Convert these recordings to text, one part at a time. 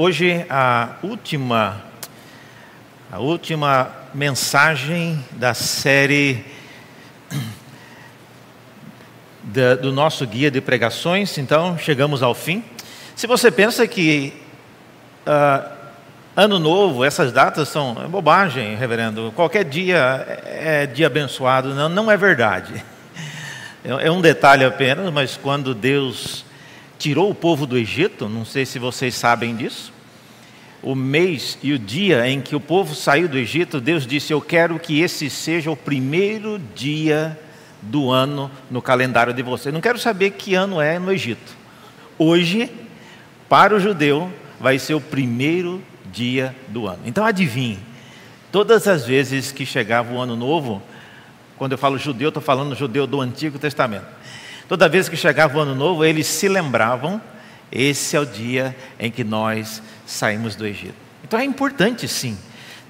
Hoje a última a última mensagem da série da, do nosso guia de pregações, então chegamos ao fim. Se você pensa que uh, ano novo, essas datas são bobagem, reverendo, qualquer dia é, é dia abençoado, não, não é verdade. É, é um detalhe apenas, mas quando Deus tirou o povo do Egito, não sei se vocês sabem disso. O mês e o dia em que o povo saiu do Egito, Deus disse: Eu quero que esse seja o primeiro dia do ano no calendário de vocês. Não quero saber que ano é no Egito. Hoje, para o judeu, vai ser o primeiro dia do ano. Então adivinhe, todas as vezes que chegava o ano novo, quando eu falo judeu, estou falando judeu do Antigo Testamento. Toda vez que chegava o ano novo, eles se lembravam: esse é o dia em que nós saímos do Egito. Então é importante, sim,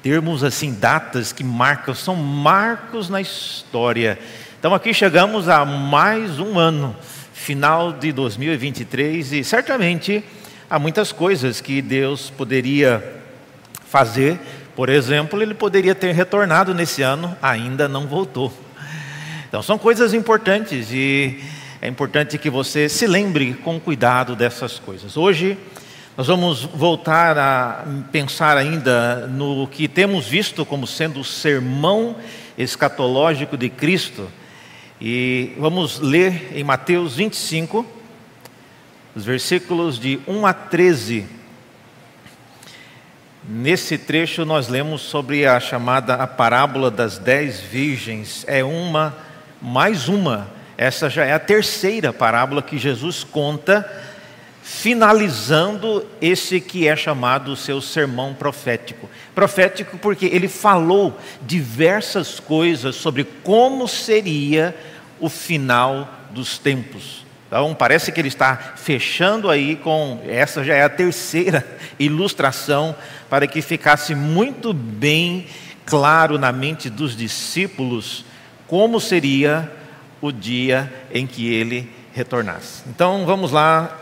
termos assim datas que marcam, são marcos na história. Então aqui chegamos a mais um ano, final de 2023, e certamente há muitas coisas que Deus poderia fazer. Por exemplo, ele poderia ter retornado nesse ano, ainda não voltou. Então são coisas importantes e é importante que você se lembre com cuidado dessas coisas. Hoje nós vamos voltar a pensar ainda no que temos visto como sendo o sermão escatológico de Cristo. E vamos ler em Mateus 25, os versículos de 1 a 13. Nesse trecho nós lemos sobre a chamada a parábola das dez virgens. É uma, mais uma essa já é a terceira parábola que Jesus conta, finalizando esse que é chamado o seu sermão profético. Profético porque ele falou diversas coisas sobre como seria o final dos tempos. Então, parece que ele está fechando aí com essa já é a terceira ilustração para que ficasse muito bem claro na mente dos discípulos como seria o dia em que ele retornasse. Então vamos lá,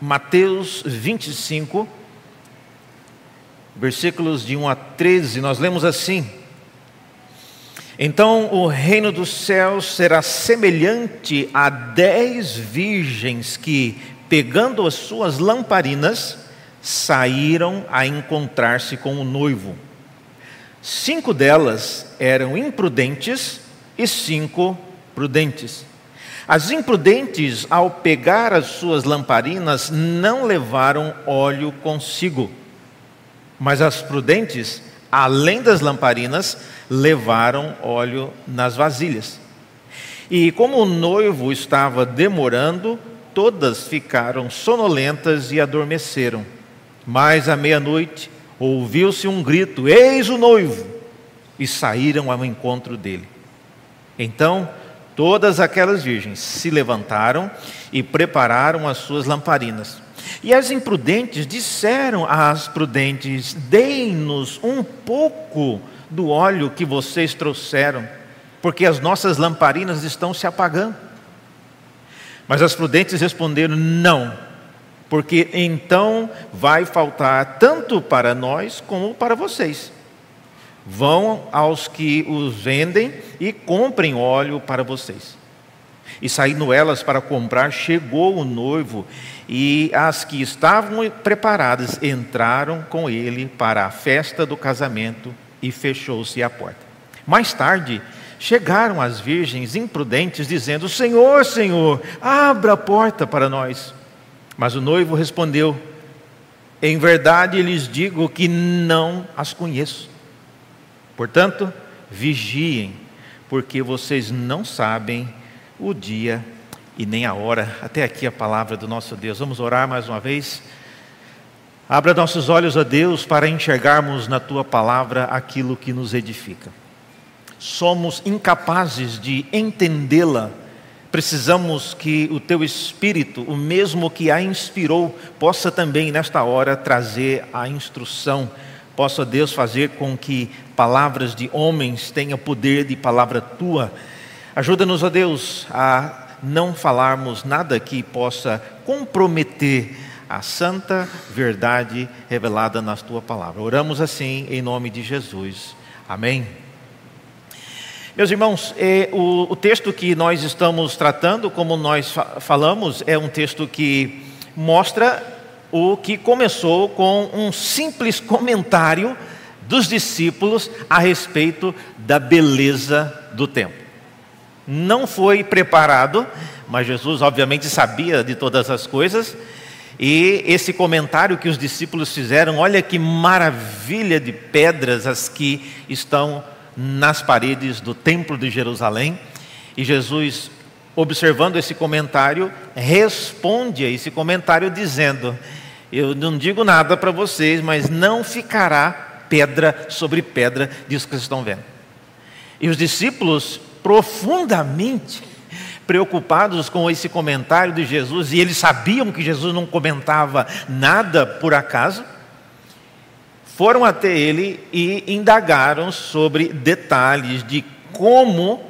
Mateus 25, versículos de 1 a 13, nós lemos assim: Então o reino dos céus será semelhante a dez virgens que, pegando as suas lamparinas, saíram a encontrar-se com o noivo. Cinco delas eram imprudentes e cinco prudentes. As imprudentes, ao pegar as suas lamparinas, não levaram óleo consigo. Mas as prudentes, além das lamparinas, levaram óleo nas vasilhas. E como o noivo estava demorando, todas ficaram sonolentas e adormeceram. Mas à meia-noite ouviu-se um grito: Eis o noivo! E saíram ao encontro dele. Então Todas aquelas virgens se levantaram e prepararam as suas lamparinas. E as imprudentes disseram às prudentes: Deem-nos um pouco do óleo que vocês trouxeram, porque as nossas lamparinas estão se apagando. Mas as prudentes responderam: Não, porque então vai faltar tanto para nós como para vocês. Vão aos que os vendem e comprem óleo para vocês. E saindo elas para comprar, chegou o noivo, e as que estavam preparadas entraram com ele para a festa do casamento, e fechou-se a porta. Mais tarde, chegaram as virgens imprudentes, dizendo: Senhor, Senhor, abra a porta para nós. Mas o noivo respondeu: Em verdade lhes digo que não as conheço. Portanto, vigiem, porque vocês não sabem o dia e nem a hora. Até aqui a palavra do nosso Deus. Vamos orar mais uma vez. Abra nossos olhos a Deus para enxergarmos na tua palavra aquilo que nos edifica. Somos incapazes de entendê-la. Precisamos que o teu espírito, o mesmo que a inspirou, possa também nesta hora trazer a instrução Possa Deus fazer com que palavras de homens tenham poder de palavra tua. Ajuda-nos, ó Deus, a não falarmos nada que possa comprometer a santa verdade revelada na tua palavra. Oramos assim em nome de Jesus. Amém. Meus irmãos, é, o, o, texto que nós estamos tratando, como nós fa falamos, é um texto que mostra o que começou com um simples comentário dos discípulos a respeito da beleza do templo. Não foi preparado, mas Jesus obviamente sabia de todas as coisas, e esse comentário que os discípulos fizeram, olha que maravilha de pedras as que estão nas paredes do templo de Jerusalém. E Jesus, observando esse comentário, responde a esse comentário dizendo: Eu não digo nada para vocês, mas não ficará pedra sobre pedra disso que vocês estão vendo. E os discípulos, profundamente preocupados com esse comentário de Jesus, e eles sabiam que Jesus não comentava nada por acaso, foram até ele e indagaram sobre detalhes de como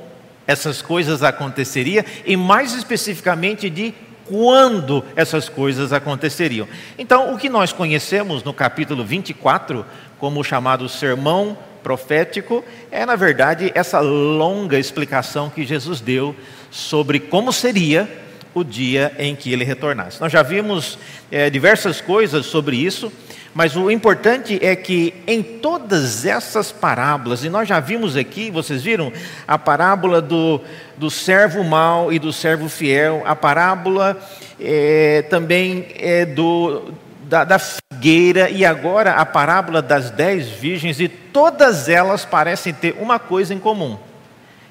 essas coisas aconteceriam e mais especificamente de quando essas coisas aconteceriam. Então, o que nós conhecemos no capítulo 24 como o chamado sermão profético é, na verdade, essa longa explicação que Jesus deu sobre como seria o dia em que ele retornasse. Nós já vimos é, diversas coisas sobre isso. Mas o importante é que em todas essas parábolas, e nós já vimos aqui, vocês viram, a parábola do, do servo mau e do servo fiel, a parábola é, também é do, da, da figueira, e agora a parábola das dez virgens, e todas elas parecem ter uma coisa em comum.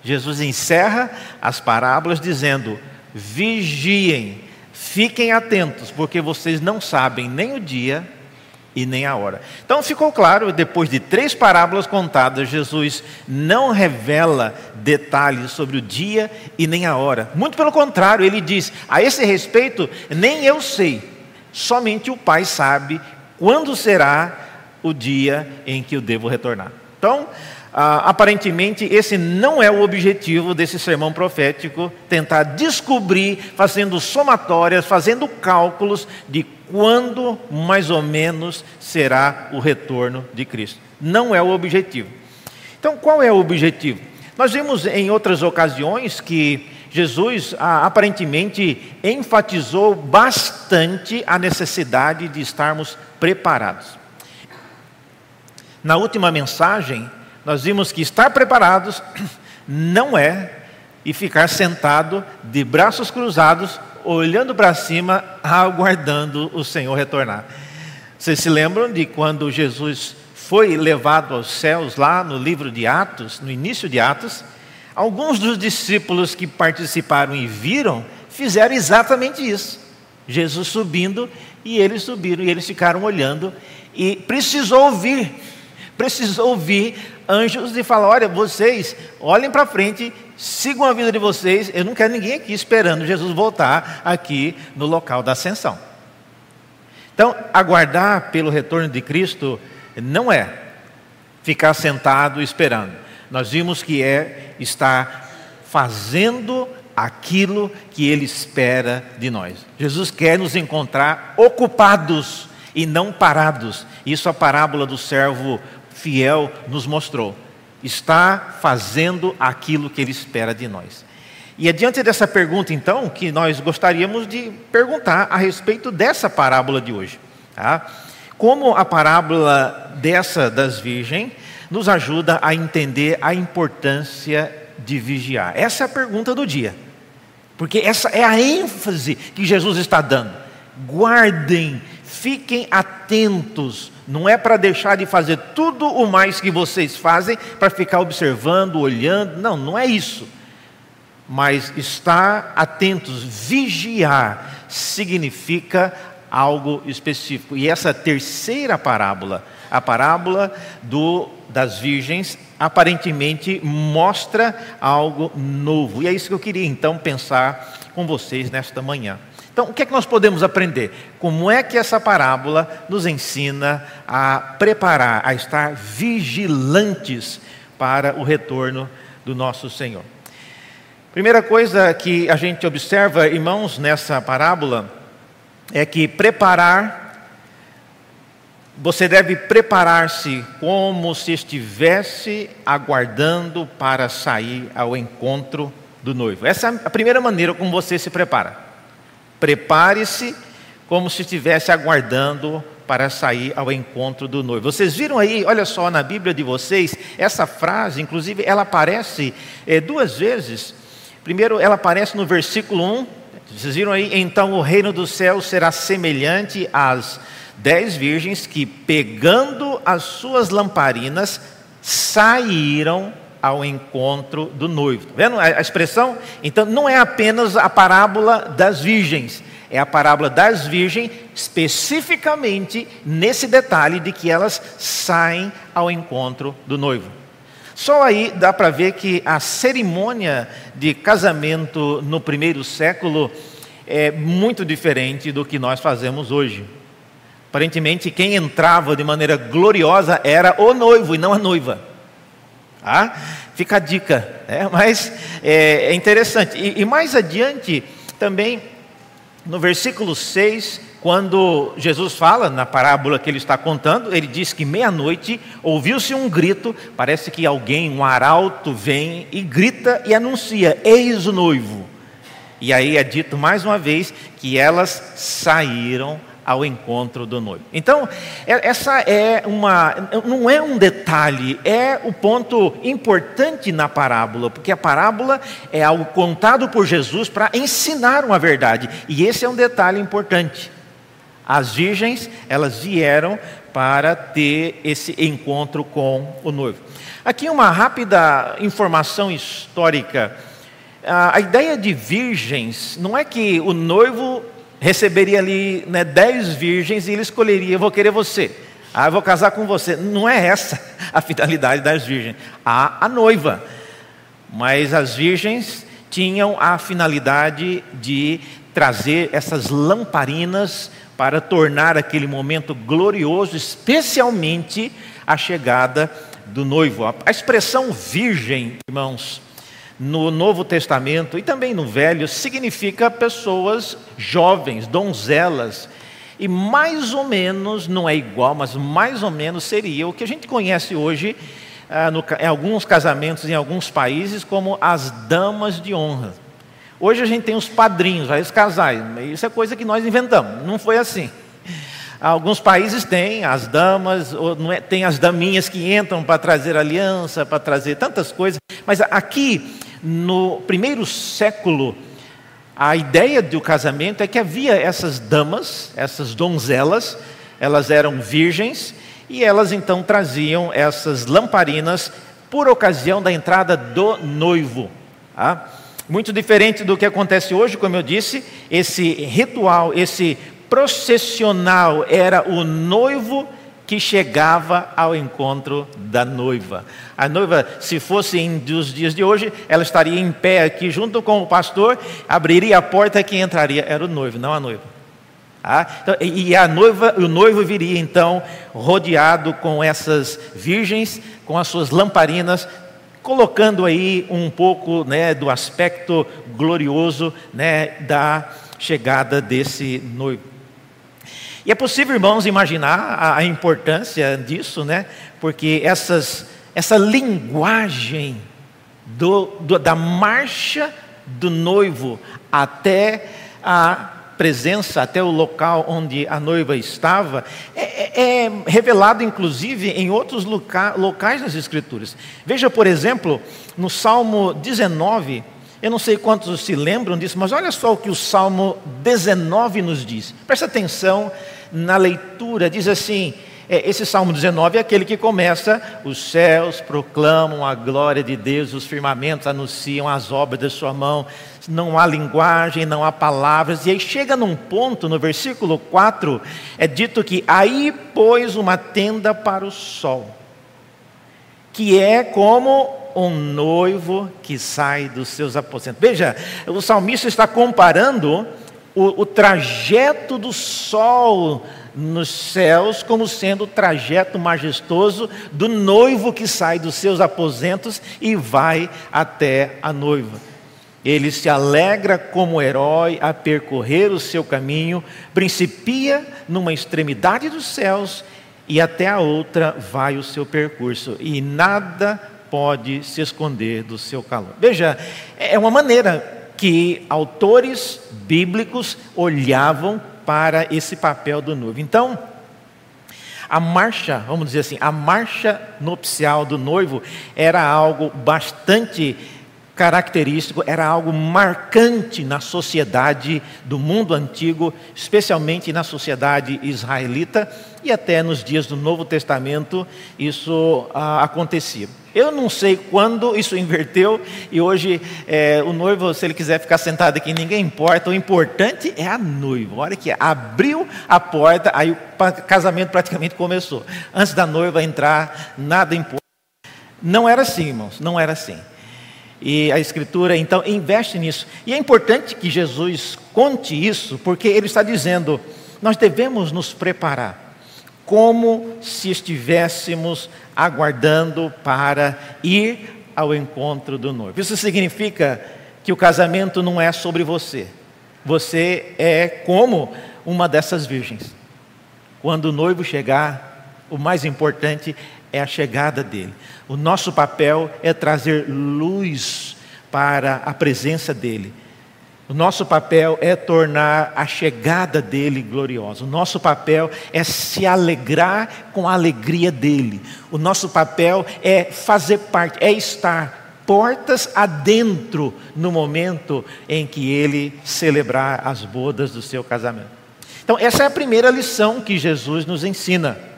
Jesus encerra as parábolas dizendo: vigiem, fiquem atentos, porque vocês não sabem nem o dia e nem a hora. Então ficou claro, depois de três parábolas contadas, Jesus não revela detalhes sobre o dia e nem a hora. Muito pelo contrário, ele diz: a esse respeito, nem eu sei, somente o Pai sabe quando será o dia em que eu devo retornar. Então, ah, aparentemente, esse não é o objetivo desse sermão profético, tentar descobrir, fazendo somatórias, fazendo cálculos de quando mais ou menos será o retorno de Cristo. Não é o objetivo. Então, qual é o objetivo? Nós vimos em outras ocasiões que Jesus ah, aparentemente enfatizou bastante a necessidade de estarmos preparados. Na última mensagem, nós vimos que estar preparados não é e ficar sentado de braços cruzados, olhando para cima, aguardando o Senhor retornar. Vocês se lembram de quando Jesus foi levado aos céus lá no livro de Atos, no início de Atos? Alguns dos discípulos que participaram e viram fizeram exatamente isso. Jesus subindo e eles subiram e eles ficaram olhando e precisou ouvir, precisou ouvir anjos e falar: olha, vocês olhem para frente, sigam a vida de vocês. Eu não quero ninguém aqui esperando Jesus voltar aqui no local da ascensão. Então, aguardar pelo retorno de Cristo não é ficar sentado esperando. Nós vimos que é estar fazendo aquilo que Ele espera de nós. Jesus quer nos encontrar ocupados e não parados. Isso é a parábola do servo fiel nos mostrou. Está fazendo aquilo que Ele espera de nós. E é diante dessa pergunta, então, que nós gostaríamos de perguntar a respeito dessa parábola de hoje. Tá? Como a parábola dessa das virgens nos ajuda a entender a importância de vigiar? Essa é a pergunta do dia. Porque essa é a ênfase que Jesus está dando. Guardem, fiquem atentos não é para deixar de fazer tudo o mais que vocês fazem para ficar observando, olhando. Não, não é isso. Mas estar atentos, vigiar, significa algo específico. E essa terceira parábola, a parábola do, das virgens, aparentemente mostra algo novo. E é isso que eu queria então pensar com vocês nesta manhã. Então, o que é que nós podemos aprender? Como é que essa parábola nos ensina a preparar, a estar vigilantes para o retorno do nosso Senhor? Primeira coisa que a gente observa, irmãos, nessa parábola, é que preparar, você deve preparar-se como se estivesse aguardando para sair ao encontro do noivo. Essa é a primeira maneira como você se prepara. Prepare-se como se estivesse aguardando para sair ao encontro do noivo. Vocês viram aí, olha só, na Bíblia de vocês, essa frase, inclusive, ela aparece é, duas vezes. Primeiro, ela aparece no versículo 1. Vocês viram aí? Então o reino do céu será semelhante às dez virgens que, pegando as suas lamparinas, saíram ao encontro do noivo. Tá vendo a expressão? Então, não é apenas a parábola das virgens é a parábola das virgens, especificamente nesse detalhe de que elas saem ao encontro do noivo. Só aí dá para ver que a cerimônia de casamento no primeiro século é muito diferente do que nós fazemos hoje. Aparentemente, quem entrava de maneira gloriosa era o noivo e não a noiva. Ah, fica a dica, é, mas é, é interessante. E, e mais adiante, também no versículo 6, quando Jesus fala na parábola que ele está contando, ele diz que meia-noite ouviu-se um grito, parece que alguém, um arauto, vem e grita e anuncia: Eis o noivo. E aí é dito mais uma vez que elas saíram ao encontro do noivo. Então, é, essa é uma, não é um detalhe, é o ponto importante na parábola, porque a parábola é algo contado por Jesus para ensinar uma verdade, e esse é um detalhe importante. As virgens, elas vieram para ter esse encontro com o noivo. Aqui uma rápida informação histórica. A ideia de virgens não é que o noivo receberia ali né, dez virgens e ele escolheria: vou querer você, ah, eu vou casar com você. Não é essa a finalidade das virgens. Há a noiva, mas as virgens tinham a finalidade de trazer essas lamparinas para tornar aquele momento glorioso, especialmente a chegada do noivo. A expressão virgem, irmãos, no Novo Testamento e também no Velho significa pessoas jovens, donzelas. E mais ou menos, não é igual, mas mais ou menos seria o que a gente conhece hoje ah, no, em alguns casamentos em alguns países como as damas de honra. Hoje a gente tem os padrinhos, aí os casais. Isso é coisa que nós inventamos, não foi assim. Alguns países têm as damas, é, tem as daminhas que entram para trazer aliança, para trazer tantas coisas. Mas aqui no primeiro século, a ideia do casamento é que havia essas damas, essas donzelas, elas eram virgens e elas então traziam essas lamparinas por ocasião da entrada do noivo. Tá? Muito diferente do que acontece hoje, como eu disse, esse ritual, esse processional era o noivo que chegava ao encontro da noiva. A noiva, se fosse em dos dias de hoje, ela estaria em pé aqui junto com o pastor, abriria a porta e quem entraria era o noivo, não a noiva. Ah, então, e a noiva, o noivo viria então rodeado com essas virgens, com as suas lamparinas, colocando aí um pouco né, do aspecto glorioso né, da chegada desse noivo. E é possível, irmãos, imaginar a, a importância disso, né? Porque essas, essa linguagem do, do, da marcha do noivo até a presença, até o local onde a noiva estava, é, é, é revelado inclusive em outros loca, locais nas Escrituras. Veja, por exemplo, no Salmo 19, eu não sei quantos se lembram disso, mas olha só o que o Salmo 19 nos diz. Presta atenção na leitura, diz assim: é, esse Salmo 19 é aquele que começa: os céus proclamam a glória de Deus, os firmamentos anunciam as obras da sua mão, não há linguagem, não há palavras, e aí chega num ponto, no versículo 4, é dito que aí pôs uma tenda para o sol, que é como um noivo que sai dos seus aposentos. Veja, o salmista está comparando o, o trajeto do sol nos céus como sendo o trajeto majestoso do noivo que sai dos seus aposentos e vai até a noiva. Ele se alegra como herói a percorrer o seu caminho, principia numa extremidade dos céus e até a outra vai o seu percurso, e nada pode se esconder do seu calor. Veja, é uma maneira que autores bíblicos olhavam para esse papel do noivo. Então, a marcha, vamos dizer assim, a marcha nupcial do noivo era algo bastante característico, era algo marcante na sociedade do mundo antigo, especialmente na sociedade israelita e até nos dias do Novo Testamento isso ah, acontecia. Eu não sei quando isso inverteu e hoje é, o noivo, se ele quiser ficar sentado aqui, ninguém importa. O importante é a noiva. Olha que abriu a porta, aí o casamento praticamente começou. Antes da noiva entrar, nada importa. Não era assim, irmãos, não era assim. E a Escritura, então, investe nisso. E é importante que Jesus conte isso, porque ele está dizendo: nós devemos nos preparar, como se estivéssemos aguardando para ir ao encontro do noivo. Isso significa que o casamento não é sobre você, você é como uma dessas virgens. Quando o noivo chegar, o mais importante é a chegada dele. O nosso papel é trazer luz para a presença dele. O nosso papel é tornar a chegada dele gloriosa. O nosso papel é se alegrar com a alegria dele. O nosso papel é fazer parte, é estar portas adentro no momento em que ele celebrar as bodas do seu casamento. Então, essa é a primeira lição que Jesus nos ensina.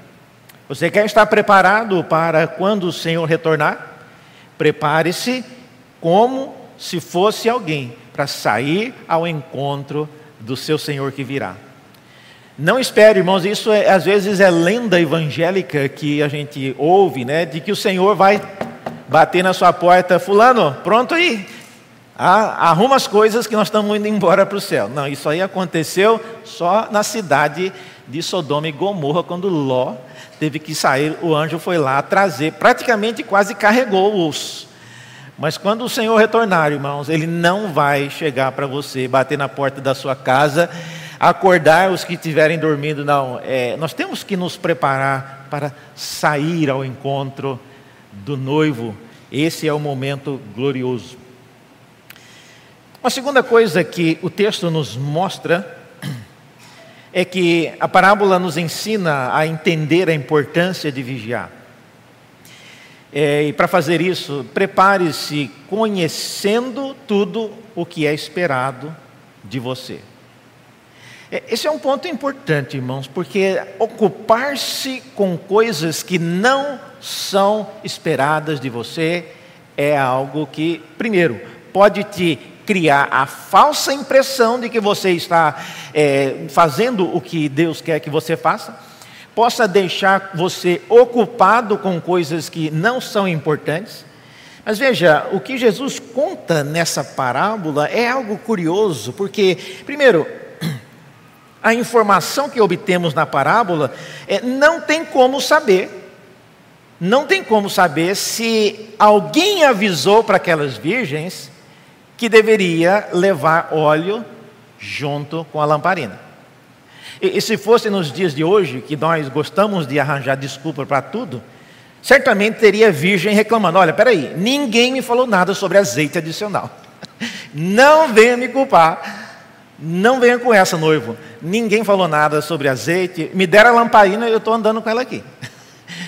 Você quer estar preparado para quando o Senhor retornar? Prepare-se como se fosse alguém para sair ao encontro do seu Senhor que virá. Não espere, irmãos, isso é, às vezes é lenda evangélica que a gente ouve, né? De que o Senhor vai bater na sua porta, fulano, pronto aí. Ah, arruma as coisas que nós estamos indo embora para o céu. Não, isso aí aconteceu só na cidade de Sodoma e Gomorra, quando Ló teve que sair, o anjo foi lá trazer, praticamente quase carregou-os. Mas quando o Senhor retornar, irmãos, Ele não vai chegar para você, bater na porta da sua casa, acordar os que estiverem dormindo, não. É, nós temos que nos preparar para sair ao encontro do noivo. Esse é o momento glorioso. Uma segunda coisa que o texto nos mostra é que a parábola nos ensina a entender a importância de vigiar. É, e para fazer isso, prepare-se conhecendo tudo o que é esperado de você. É, esse é um ponto importante, irmãos, porque ocupar-se com coisas que não são esperadas de você é algo que, primeiro, pode te criar a falsa impressão de que você está é, fazendo o que Deus quer que você faça, possa deixar você ocupado com coisas que não são importantes. Mas veja, o que Jesus conta nessa parábola é algo curioso, porque, primeiro, a informação que obtemos na parábola é, não tem como saber, não tem como saber se alguém avisou para aquelas virgens que deveria levar óleo junto com a lamparina. E, e se fosse nos dias de hoje, que nós gostamos de arranjar desculpa para tudo, certamente teria virgem reclamando: olha, peraí, ninguém me falou nada sobre azeite adicional. Não venha me culpar. Não venha com essa, noivo. Ninguém falou nada sobre azeite. Me deram a lamparina, eu estou andando com ela aqui.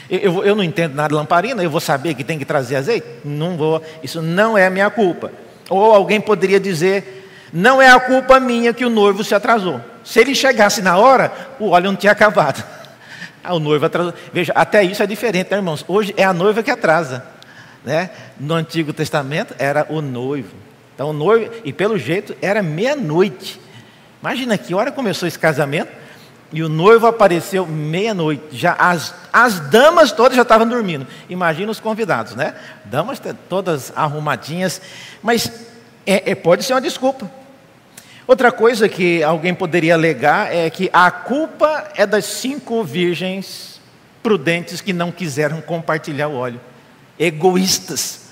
Eu, eu, não entendo nada de lamparina, eu vou saber que tem que trazer azeite? Não vou. Isso não é minha culpa. Ou alguém poderia dizer: não é a culpa minha que o noivo se atrasou. Se ele chegasse na hora, o óleo não tinha acabado. Ah, o noivo atrasou. Veja, até isso é diferente, né, irmãos? Hoje é a noiva que atrasa. Né? No Antigo Testamento era o noivo. Então, o noivo, e pelo jeito, era meia-noite. Imagina que hora começou esse casamento e o noivo apareceu meia-noite. Já as, as damas todas já estavam dormindo. Imagina os convidados, né? Damas todas arrumadinhas. Mas é, é, pode ser uma desculpa. Outra coisa que alguém poderia alegar é que a culpa é das cinco virgens prudentes que não quiseram compartilhar o óleo. Egoístas.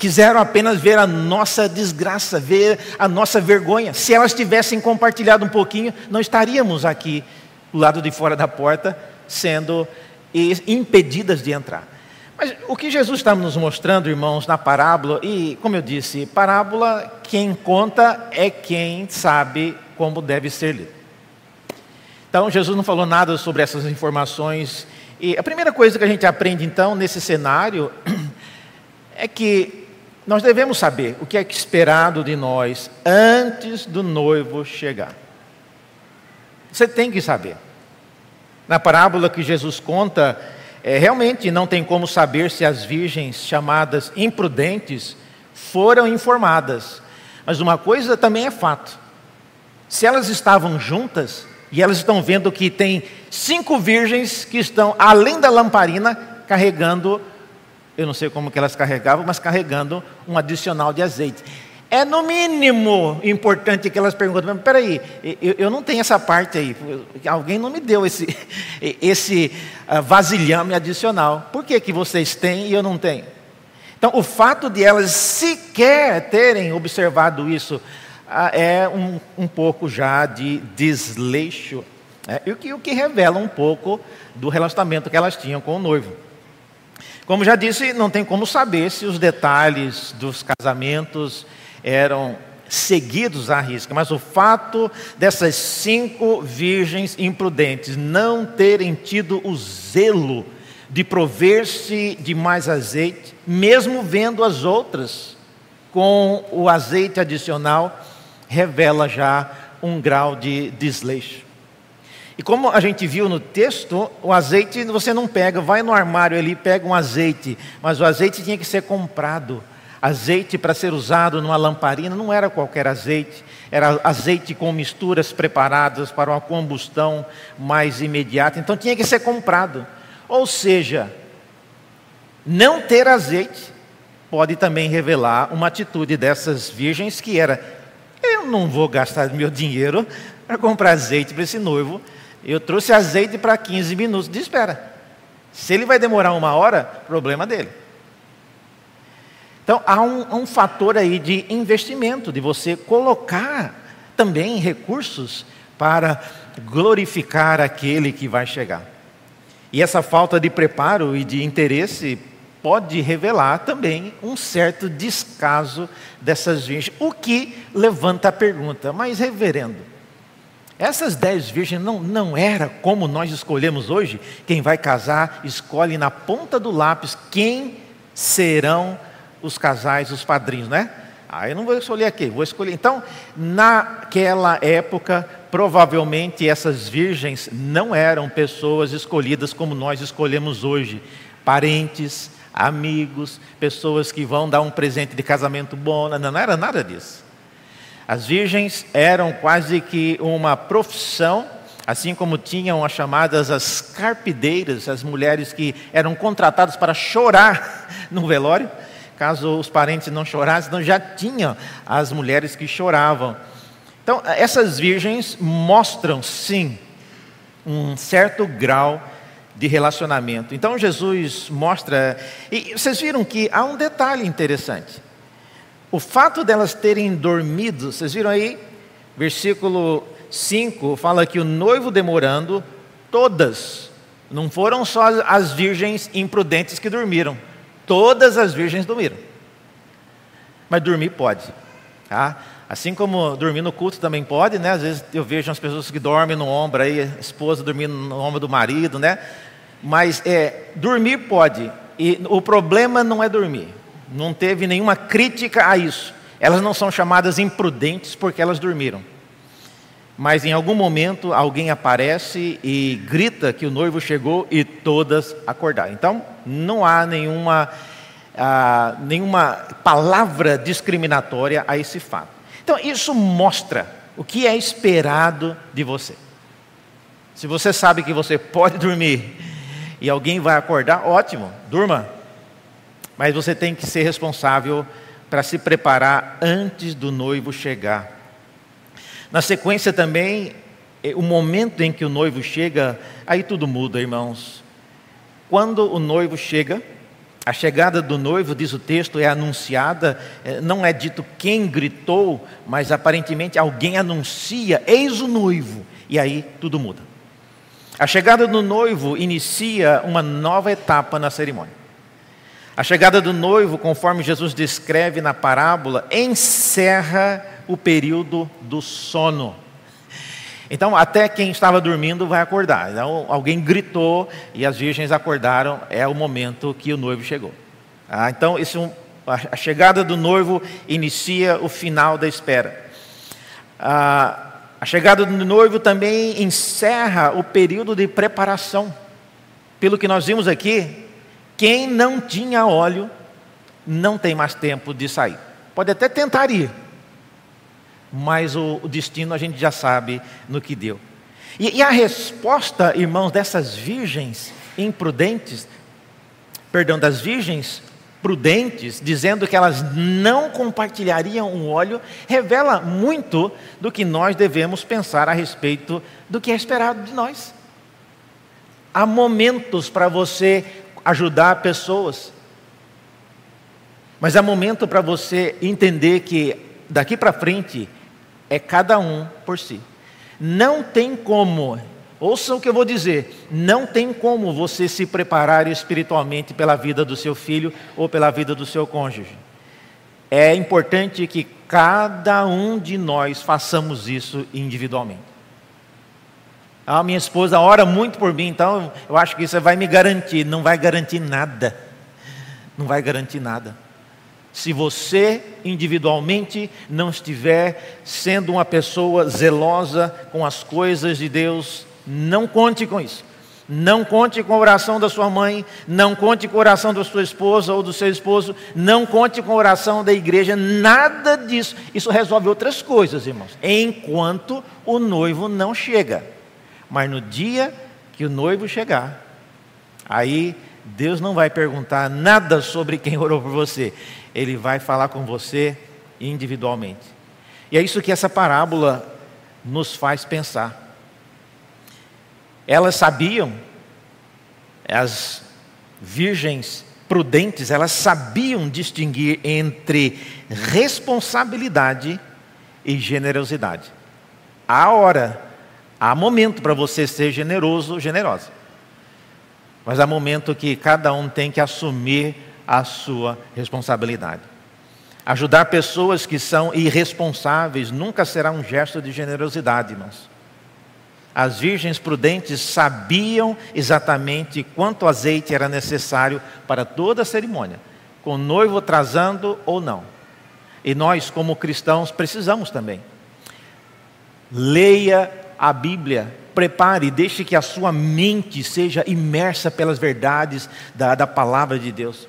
Quiseram apenas ver a nossa desgraça, ver a nossa vergonha. Se elas tivessem compartilhado um pouquinho, não estaríamos aqui do lado de fora da porta, sendo impedidas de entrar. Mas o que Jesus está nos mostrando, irmãos, na parábola, e como eu disse, parábola, quem conta é quem sabe como deve ser lido. Então, Jesus não falou nada sobre essas informações. E a primeira coisa que a gente aprende, então, nesse cenário, é que nós devemos saber o que é esperado de nós antes do noivo chegar. Você tem que saber. Na parábola que Jesus conta, é, realmente não tem como saber se as virgens chamadas imprudentes foram informadas. Mas uma coisa também é fato: se elas estavam juntas e elas estão vendo que tem cinco virgens que estão além da lamparina carregando, eu não sei como que elas carregavam, mas carregando um adicional de azeite. É no mínimo importante que elas perguntam, mas peraí, eu, eu não tenho essa parte aí, alguém não me deu esse, esse uh, vasilhame adicional. Por que, que vocês têm e eu não tenho? Então, o fato de elas sequer terem observado isso uh, é um, um pouco já de desleixo, né? e o que, o que revela um pouco do relacionamento que elas tinham com o noivo. Como já disse, não tem como saber se os detalhes dos casamentos eram seguidos à risca, mas o fato dessas cinco virgens imprudentes não terem tido o zelo de prover-se de mais azeite, mesmo vendo as outras com o azeite adicional, revela já um grau de desleixo. E como a gente viu no texto, o azeite você não pega, vai no armário ali, pega um azeite, mas o azeite tinha que ser comprado. Azeite para ser usado numa lamparina não era qualquer azeite, era azeite com misturas preparadas para uma combustão mais imediata, então tinha que ser comprado. Ou seja, não ter azeite pode também revelar uma atitude dessas virgens que era: eu não vou gastar meu dinheiro para comprar azeite para esse noivo, eu trouxe azeite para 15 minutos de espera. Se ele vai demorar uma hora, problema dele. Então, há um, um fator aí de investimento, de você colocar também recursos para glorificar aquele que vai chegar. E essa falta de preparo e de interesse pode revelar também um certo descaso dessas virgens, o que levanta a pergunta: mas reverendo, essas dez virgens não, não era como nós escolhemos hoje. Quem vai casar escolhe na ponta do lápis quem serão os casais, os padrinhos, né? Ah, eu não vou escolher aqui, vou escolher. Então, naquela época, provavelmente essas virgens não eram pessoas escolhidas como nós escolhemos hoje. Parentes, amigos, pessoas que vão dar um presente de casamento bom. Não, não era nada disso. As virgens eram quase que uma profissão, assim como tinham as chamadas as carpideiras, as mulheres que eram contratadas para chorar no velório. Caso os parentes não chorassem, então já tinham as mulheres que choravam. Então, essas virgens mostram, sim, um certo grau de relacionamento. Então, Jesus mostra. E vocês viram que há um detalhe interessante. O fato delas terem dormido, vocês viram aí? Versículo 5 fala que o noivo demorando, todas, não foram só as virgens imprudentes que dormiram, todas as virgens dormiram. Mas dormir pode, tá? Assim como dormir no culto também pode, né? Às vezes eu vejo as pessoas que dormem no ombro aí, a esposa dormindo no ombro do marido, né? Mas é, dormir pode. E o problema não é dormir não teve nenhuma crítica a isso. Elas não são chamadas imprudentes porque elas dormiram. Mas em algum momento alguém aparece e grita que o noivo chegou e todas acordaram. Então, não há nenhuma, ah, nenhuma palavra discriminatória a esse fato. Então, isso mostra o que é esperado de você. Se você sabe que você pode dormir e alguém vai acordar, ótimo, durma, mas você tem que ser responsável para se preparar antes do noivo chegar. Na sequência também, é, o momento em que o noivo chega, aí tudo muda, irmãos. Quando o noivo chega, A chegada do noivo, diz o texto, é anunciada, eh, não é dito quem gritou, mas aparentemente alguém anuncia: Eis o noivo. E aí tudo muda. A chegada do noivo inicia uma nova etapa na cerimônia. A chegada do noivo, conforme Jesus descreve na parábola, encerra o período do sono. Então, até quem estava dormindo vai acordar. Então, alguém gritou e as virgens acordaram, é o momento que o noivo chegou. Ah, então, a chegada do noivo inicia o final da espera. Ah, a chegada do noivo também encerra o período de preparação. Pelo que nós vimos aqui, quem não tinha óleo não tem mais tempo de sair. Pode até tentar ir, mas o, o destino a gente já sabe no que deu. E, e a resposta, irmãos, dessas virgens imprudentes, perdão, das virgens prudentes, dizendo que elas não compartilhariam o óleo, revela muito do que nós devemos pensar a respeito do que é esperado de nós. Há momentos para você ajudar pessoas, mas há momento para você entender que daqui para frente é cada um por si. Não tem como, ouça o que eu vou dizer, não tem como você se preparar espiritualmente pela vida do seu filho ou pela vida do seu cônjuge. É importante que cada um de nós façamos isso individualmente. A minha esposa ora muito por mim, então eu acho que isso vai me garantir. Não vai garantir nada. Não vai garantir nada. Se você individualmente não estiver sendo uma pessoa zelosa com as coisas de Deus, não conte com isso. Não conte com a oração da sua mãe, não conte com a oração da sua esposa ou do seu esposo, não conte com a oração da igreja, nada disso. Isso resolve outras coisas, irmãos, enquanto o noivo não chega. Mas no dia que o noivo chegar, aí Deus não vai perguntar nada sobre quem orou por você. Ele vai falar com você individualmente. E é isso que essa parábola nos faz pensar. Elas sabiam, as virgens prudentes, elas sabiam distinguir entre responsabilidade e generosidade. Há hora, há momento para você ser generoso ou generosa. Mas há momento que cada um tem que assumir a sua responsabilidade. Ajudar pessoas que são irresponsáveis nunca será um gesto de generosidade, irmãos. As virgens prudentes sabiam exatamente quanto azeite era necessário para toda a cerimônia, com o noivo atrasando ou não. E nós, como cristãos, precisamos também. Leia a Bíblia, prepare, deixe que a sua mente seja imersa pelas verdades da, da palavra de Deus.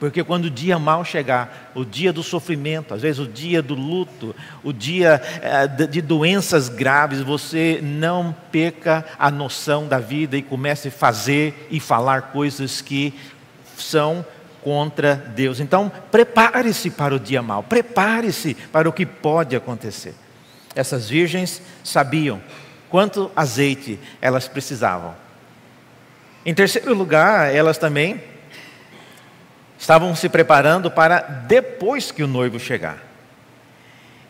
Porque quando o dia mal chegar, o dia do sofrimento, às vezes o dia do luto, o dia eh, de doenças graves, você não perca a noção da vida e comece a fazer e falar coisas que são contra Deus. Então, prepare-se para o dia mal, prepare-se para o que pode acontecer. Essas virgens sabiam quanto azeite elas precisavam. Em terceiro lugar, elas também estavam se preparando para depois que o noivo chegar.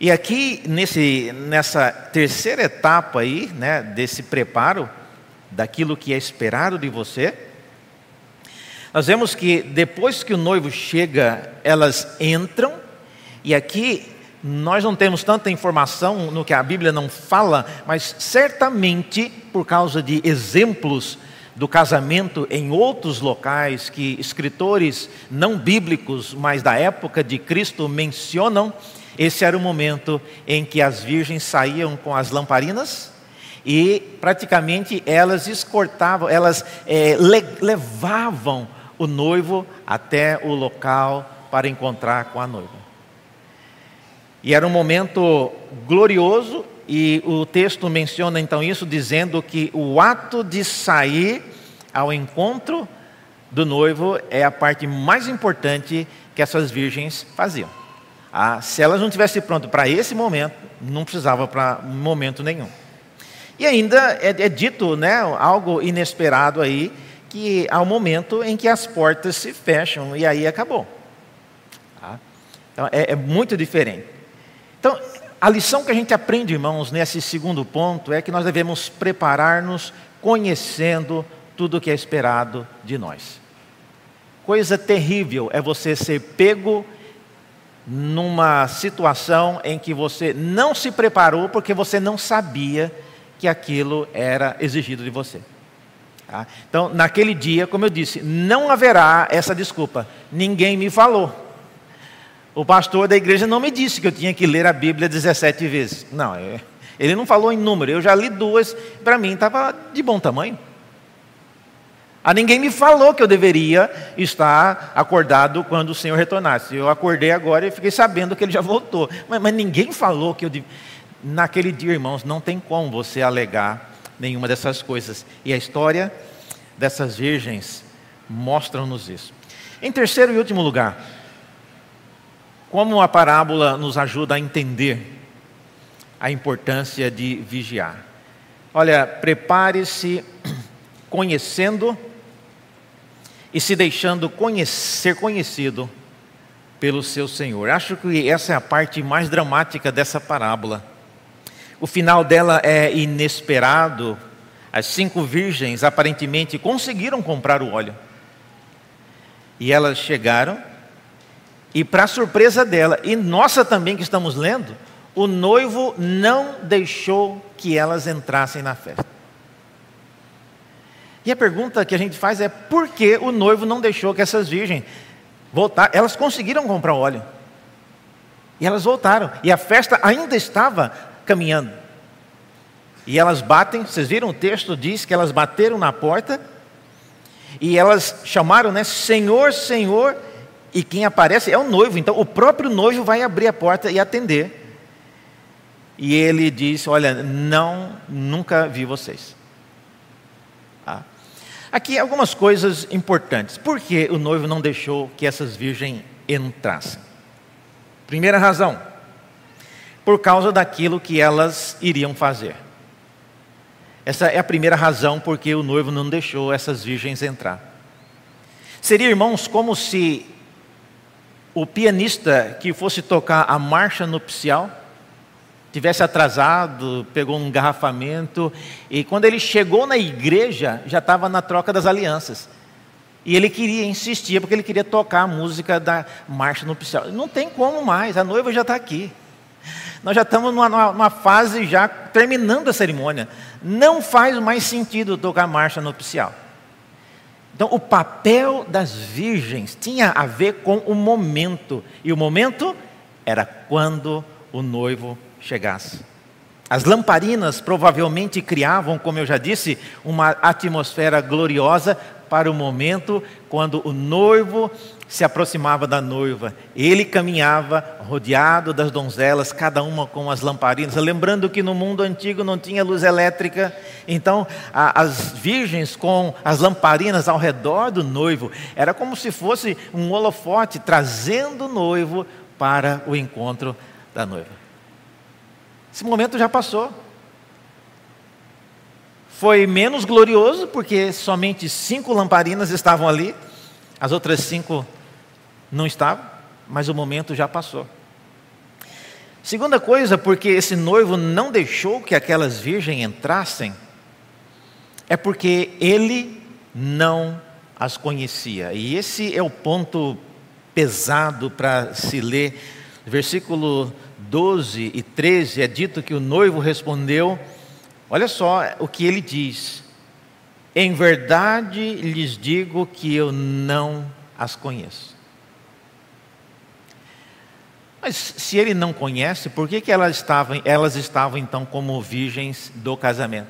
E aqui, nesse, nessa terceira etapa aí, né, desse preparo, daquilo que é esperado de você, nós vemos que depois que o noivo chega, elas entram, e aqui nós não temos tanta informação no que a Bíblia não fala, mas certamente por causa de exemplos do casamento em outros locais que escritores não bíblicos, mas da época de Cristo mencionam, esse era o momento em que as virgens saíam com as lamparinas e praticamente elas escortavam, elas é, levavam o noivo até o local para encontrar com a noiva. E era um momento glorioso e o texto menciona então isso, dizendo que o ato de sair ao encontro do noivo é a parte mais importante que essas virgens faziam. Ah, se elas não tivessem pronto para esse momento, não precisava para momento nenhum. E ainda é, é dito né, algo inesperado aí, que há um momento em que as portas se fecham e aí acabou. Tá? Então, é, é muito diferente. Então, a lição que a gente aprende, irmãos, nesse segundo ponto é que nós devemos preparar-nos conhecendo tudo o que é esperado de nós. Coisa terrível é você ser pego numa situação em que você não se preparou porque você não sabia que aquilo era exigido de você. Tá? Então, naquele dia, como eu disse, não haverá essa desculpa. Ninguém me falou. O pastor da igreja não me disse que eu tinha que ler a Bíblia 17 vezes. Não, é, ele não falou em número. Eu já li duas, para mim estava de bom tamanho. A ah, ninguém me falou que eu deveria estar acordado quando o Senhor retornasse. Eu acordei agora e fiquei sabendo que ele já voltou. Mas, mas ninguém falou que eu. Naquele dia, irmãos, não tem como você alegar nenhuma dessas coisas. E a história dessas virgens mostra-nos isso. Em terceiro e último lugar, como a parábola nos ajuda a entender a importância de vigiar. Olha, prepare-se conhecendo e se deixando conhecer, ser conhecido pelo seu Senhor. Acho que essa é a parte mais dramática dessa parábola. O final dela é inesperado. As cinco virgens aparentemente conseguiram comprar o óleo. E elas chegaram, e para surpresa dela, e nossa também que estamos lendo, o noivo não deixou que elas entrassem na festa. E a pergunta que a gente faz é: por que o noivo não deixou que essas virgens voltassem? Elas conseguiram comprar óleo. E elas voltaram. E a festa ainda estava caminhando. E elas batem, vocês viram o texto, diz que elas bateram na porta. E elas chamaram, né? Senhor, Senhor. E quem aparece é o noivo. Então o próprio noivo vai abrir a porta e atender. E ele disse: Olha, não, nunca vi vocês. Aqui algumas coisas importantes. Por que o noivo não deixou que essas virgens entrassem? Primeira razão, por causa daquilo que elas iriam fazer. Essa é a primeira razão porque o noivo não deixou essas virgens entrar. Seria, irmãos, como se o pianista que fosse tocar a marcha nupcial tivesse atrasado, pegou um engarrafamento, e quando ele chegou na igreja, já estava na troca das alianças. E ele queria, insistir, porque ele queria tocar a música da marcha nupcial. Não tem como mais, a noiva já está aqui. Nós já estamos numa, numa, fase já terminando a cerimônia. Não faz mais sentido tocar marcha nupcial. Então, o papel das virgens tinha a ver com o momento. E o momento era quando o noivo chegasse. As lamparinas provavelmente criavam, como eu já disse, uma atmosfera gloriosa para o momento quando o noivo se aproximava da noiva. Ele caminhava rodeado das donzelas, cada uma com as lamparinas. Lembrando que no mundo antigo não tinha luz elétrica, então a, as virgens com as lamparinas ao redor do noivo era como se fosse um holofote trazendo o noivo para o encontro da noiva. Esse momento já passou. Foi menos glorioso, porque somente cinco lamparinas estavam ali, as outras cinco não estavam, mas o momento já passou. Segunda coisa, porque esse noivo não deixou que aquelas virgens entrassem, é porque ele não as conhecia. E esse é o ponto pesado para se ler. Versículo 12 e 13 é dito que o noivo respondeu: Olha só o que ele diz. Em verdade lhes digo que eu não as conheço. Mas se ele não conhece, por que, que elas, estavam, elas estavam então como virgens do casamento?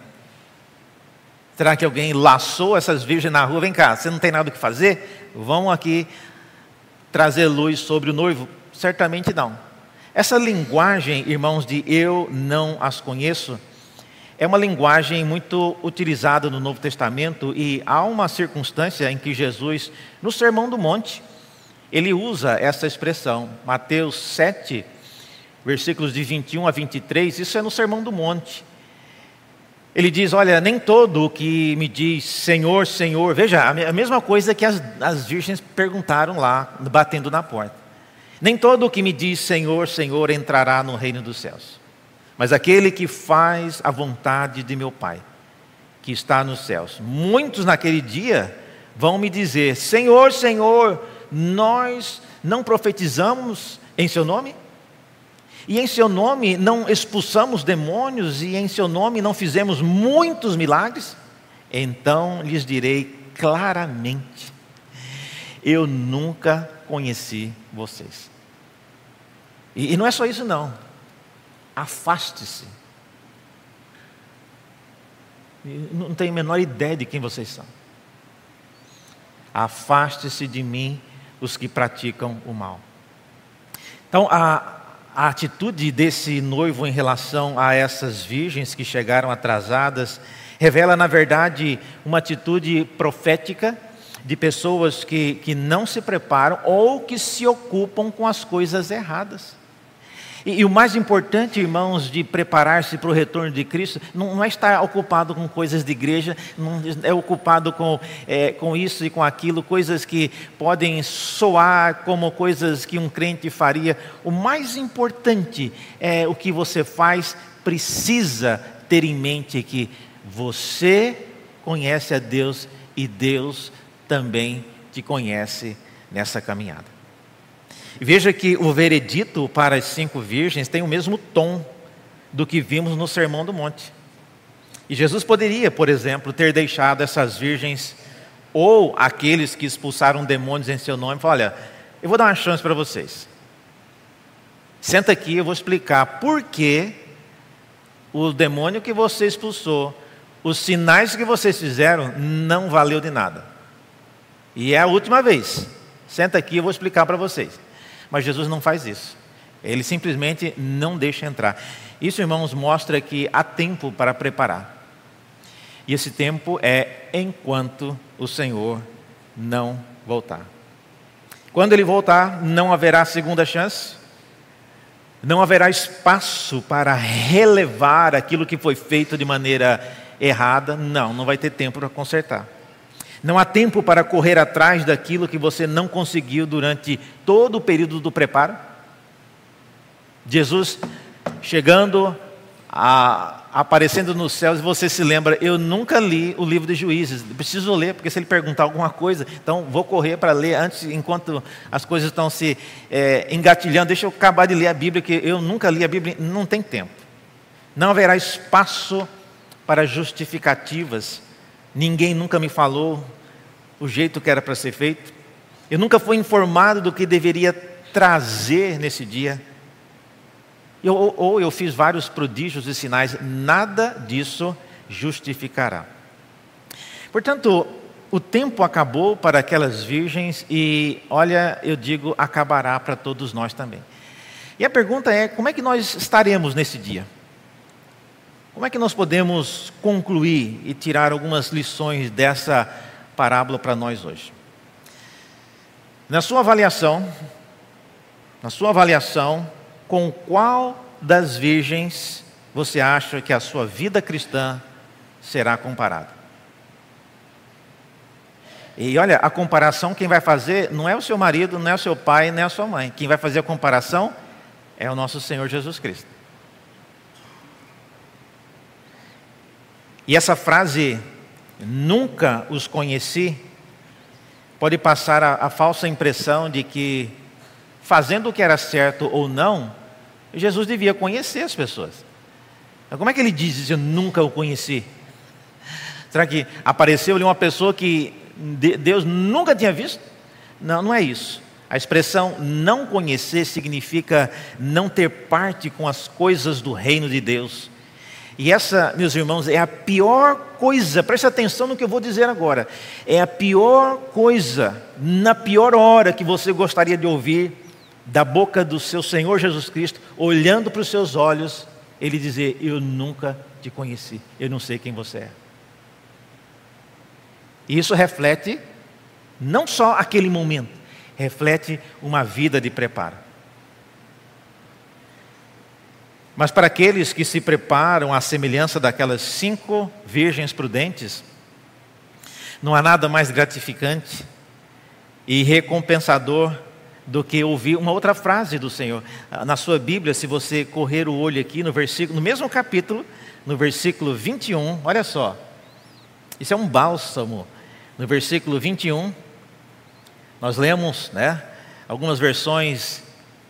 Será que alguém laçou essas virgens na rua? Vem cá, você não tem nada o que fazer? Vão aqui trazer luz sobre o noivo? Certamente não. Essa linguagem, irmãos, de eu não as conheço, é uma linguagem muito utilizada no Novo Testamento e há uma circunstância em que Jesus, no Sermão do Monte, ele usa essa expressão. Mateus 7, versículos de 21 a 23, isso é no Sermão do Monte. Ele diz: Olha, nem todo o que me diz Senhor, Senhor. Veja, a mesma coisa que as, as virgens perguntaram lá, batendo na porta. Nem todo o que me diz Senhor, Senhor entrará no reino dos céus, mas aquele que faz a vontade de meu Pai, que está nos céus. Muitos naquele dia vão me dizer: Senhor, Senhor, nós não profetizamos em Seu nome? E em seu nome não expulsamos demônios, e em seu nome não fizemos muitos milagres? Então lhes direi claramente: Eu nunca conheci vocês. E, não é só isso, não. Afaste-se. Não tenho a menor ideia de quem vocês são. Afaste-se de mim os que praticam o mal. Então, a, a atitude desse noivo em relação a essas virgens que chegaram atrasadas revela, na verdade, uma atitude profética de pessoas que, que não se preparam ou que se ocupam com as coisas erradas. E, e, o mais importante, irmãos, de preparar-se para o retorno de Cristo, não, não, é estar ocupado com coisas de igreja, não é ocupado com, é, com isso e com aquilo, coisas que podem soar como coisas que um crente faria. O mais importante é o que você faz, precisa ter em mente que você conhece a Deus e Deus também te conhece nessa caminhada. Veja que o veredito para as cinco virgens tem o mesmo tom do que vimos no Sermão do Monte. E Jesus poderia, por exemplo, ter deixado essas virgens ou aqueles que expulsaram demônios em seu nome, falar, olha, eu vou dar uma chance para vocês. Senta aqui, eu vou explicar por que o demônio que você expulsou, os sinais que vocês fizeram, não valeu de nada. E é a última vez. Senta aqui, eu vou explicar para vocês. Mas Jesus não faz isso. Ele simplesmente não deixa entrar. Isso, irmãos, mostra que há tempo para preparar. E esse tempo é enquanto o Senhor não voltar. Quando ele voltar, não haverá segunda chance, não haverá espaço para relevar aquilo que foi feito de maneira errada. Não, não vai ter tempo para consertar. Não há tempo para correr atrás daquilo que você não conseguiu durante todo o período do preparo. Jesus chegando, a, aparecendo nos céus, e você se lembra, eu nunca li o livro de Juízes, preciso ler, porque se ele perguntar alguma coisa, então vou correr para ler antes, enquanto as coisas estão se é, engatilhando, deixa eu acabar de ler a Bíblia, que eu nunca li a Bíblia, não tem tempo. Não haverá espaço para justificativas Ninguém nunca me falou o jeito que era para ser feito. Eu nunca fui informado do que deveria trazer nesse dia. Eu, ou, ou eu fiz vários prodígios e sinais, nada disso justificará. Portanto, o tempo acabou para aquelas virgens e, olha, eu digo, acabará para todos nós também. E a pergunta é: como é que nós estaremos nesse dia? Como é que nós podemos concluir e tirar algumas lições dessa parábola para nós hoje? Na sua avaliação, na sua avaliação, com qual das virgens você acha que a sua vida cristã será comparada? E olha, a comparação quem vai fazer não é o seu marido, não é o seu pai, nem a sua mãe. Quem vai fazer a comparação é o nosso Senhor Jesus Cristo. E essa frase, nunca os conheci, pode passar a, a, falsa impressão de que, fazendo o que era certo ou não, Jesus devia conhecer as pessoas. Como é que ele diz, eu nunca o conheci? Será que apareceu-lhe uma pessoa que Deus nunca tinha visto? Não, não é isso. A expressão não conhecer significa não ter parte com as coisas do reino de Deus e essa, meus irmãos, é a pior coisa, preste atenção no que eu vou dizer agora. É a pior coisa, na pior hora que você gostaria de ouvir da boca do seu Senhor Jesus Cristo, olhando para os seus olhos, ele dizer: Eu nunca te conheci, eu não sei quem você é. E isso reflete não só aquele momento, reflete uma vida de preparo. Mas para aqueles que se preparam à semelhança daquelas cinco virgens prudentes, não há nada mais gratificante e recompensador do que ouvir uma outra frase do Senhor. Na sua Bíblia, se você correr o olho aqui no versículo, no mesmo capítulo, no versículo 21, olha só. Isso é um bálsamo. No versículo 21, nós lemos, né? Algumas versões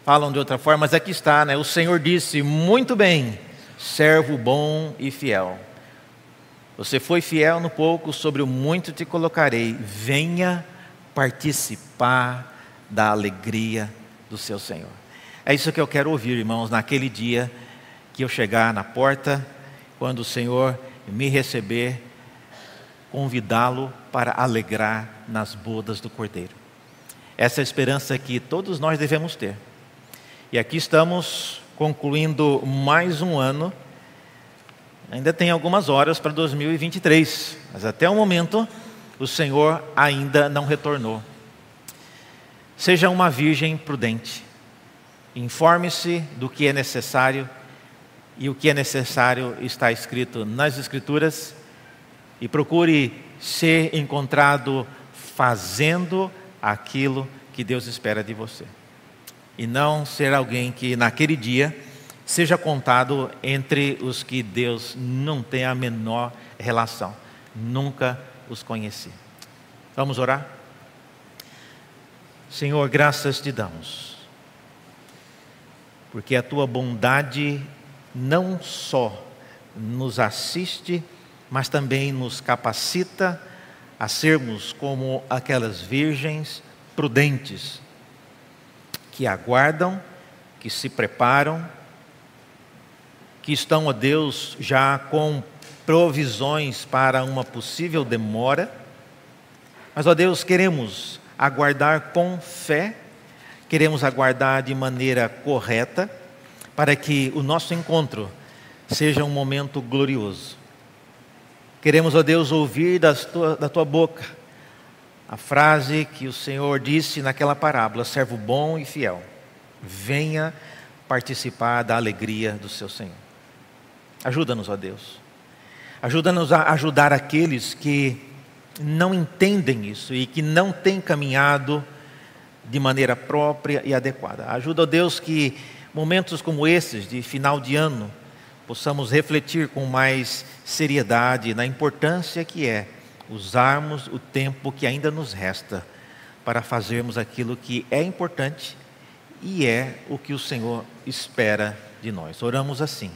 falam de outra forma, mas aqui está, né? O Senhor disse: "Muito bem, servo bom e fiel. Você foi fiel no pouco, sobre o muito te colocarei. Venha participar da alegria do seu Senhor." É isso que eu quero ouvir, irmãos, naquele dia que eu chegar na porta, quando o Senhor me receber, convidá-lo para alegrar nas bodas do Cordeiro. Essa é a esperança que todos nós devemos ter. E aqui estamos concluindo mais um ano. Ainda tem algumas horas para 2023, mas até o momento o Senhor ainda não retornou. Seja uma virgem prudente. Informe-se do que é necessário e o que é necessário está escrito nas Escrituras e procure ser encontrado fazendo aquilo que Deus espera de você e não ser alguém que naquele dia seja contado entre os que Deus não tem a menor relação, nunca os conheci. Vamos orar? Senhor, graças te damos, porque a tua bondade não só nos assiste, mas também nos capacita a sermos como aquelas virgens prudentes que aguardam, que se preparam, que estão, a Deus, já com provisões para uma possível demora. Mas, ó Deus, queremos aguardar com fé, queremos aguardar de maneira correta, para que o nosso encontro seja um momento glorioso. Queremos, ó Deus, ouvir tua, da tua boca a frase que o Senhor disse naquela parábola: servo bom e fiel, venha participar da alegria do seu Senhor. Ajuda-nos, ó Deus. Ajuda-nos a ajudar aqueles que não entendem isso e que não têm caminhado de maneira própria e adequada. Ajuda, ó Deus, que momentos como esses, de final de ano, possamos refletir com mais seriedade na importância que é usarmos o tempo que ainda nos resta para fazermos aquilo que é importante e é o que o Senhor espera de nós. Oramos assim,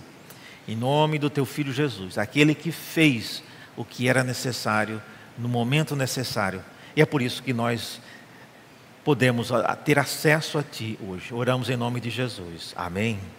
em nome do Teu Filho Jesus, aquele que fez o que era necessário no momento necessário. E é por isso que nós podemos ter acesso a Ti hoje. Oramos em nome de Jesus. Amém.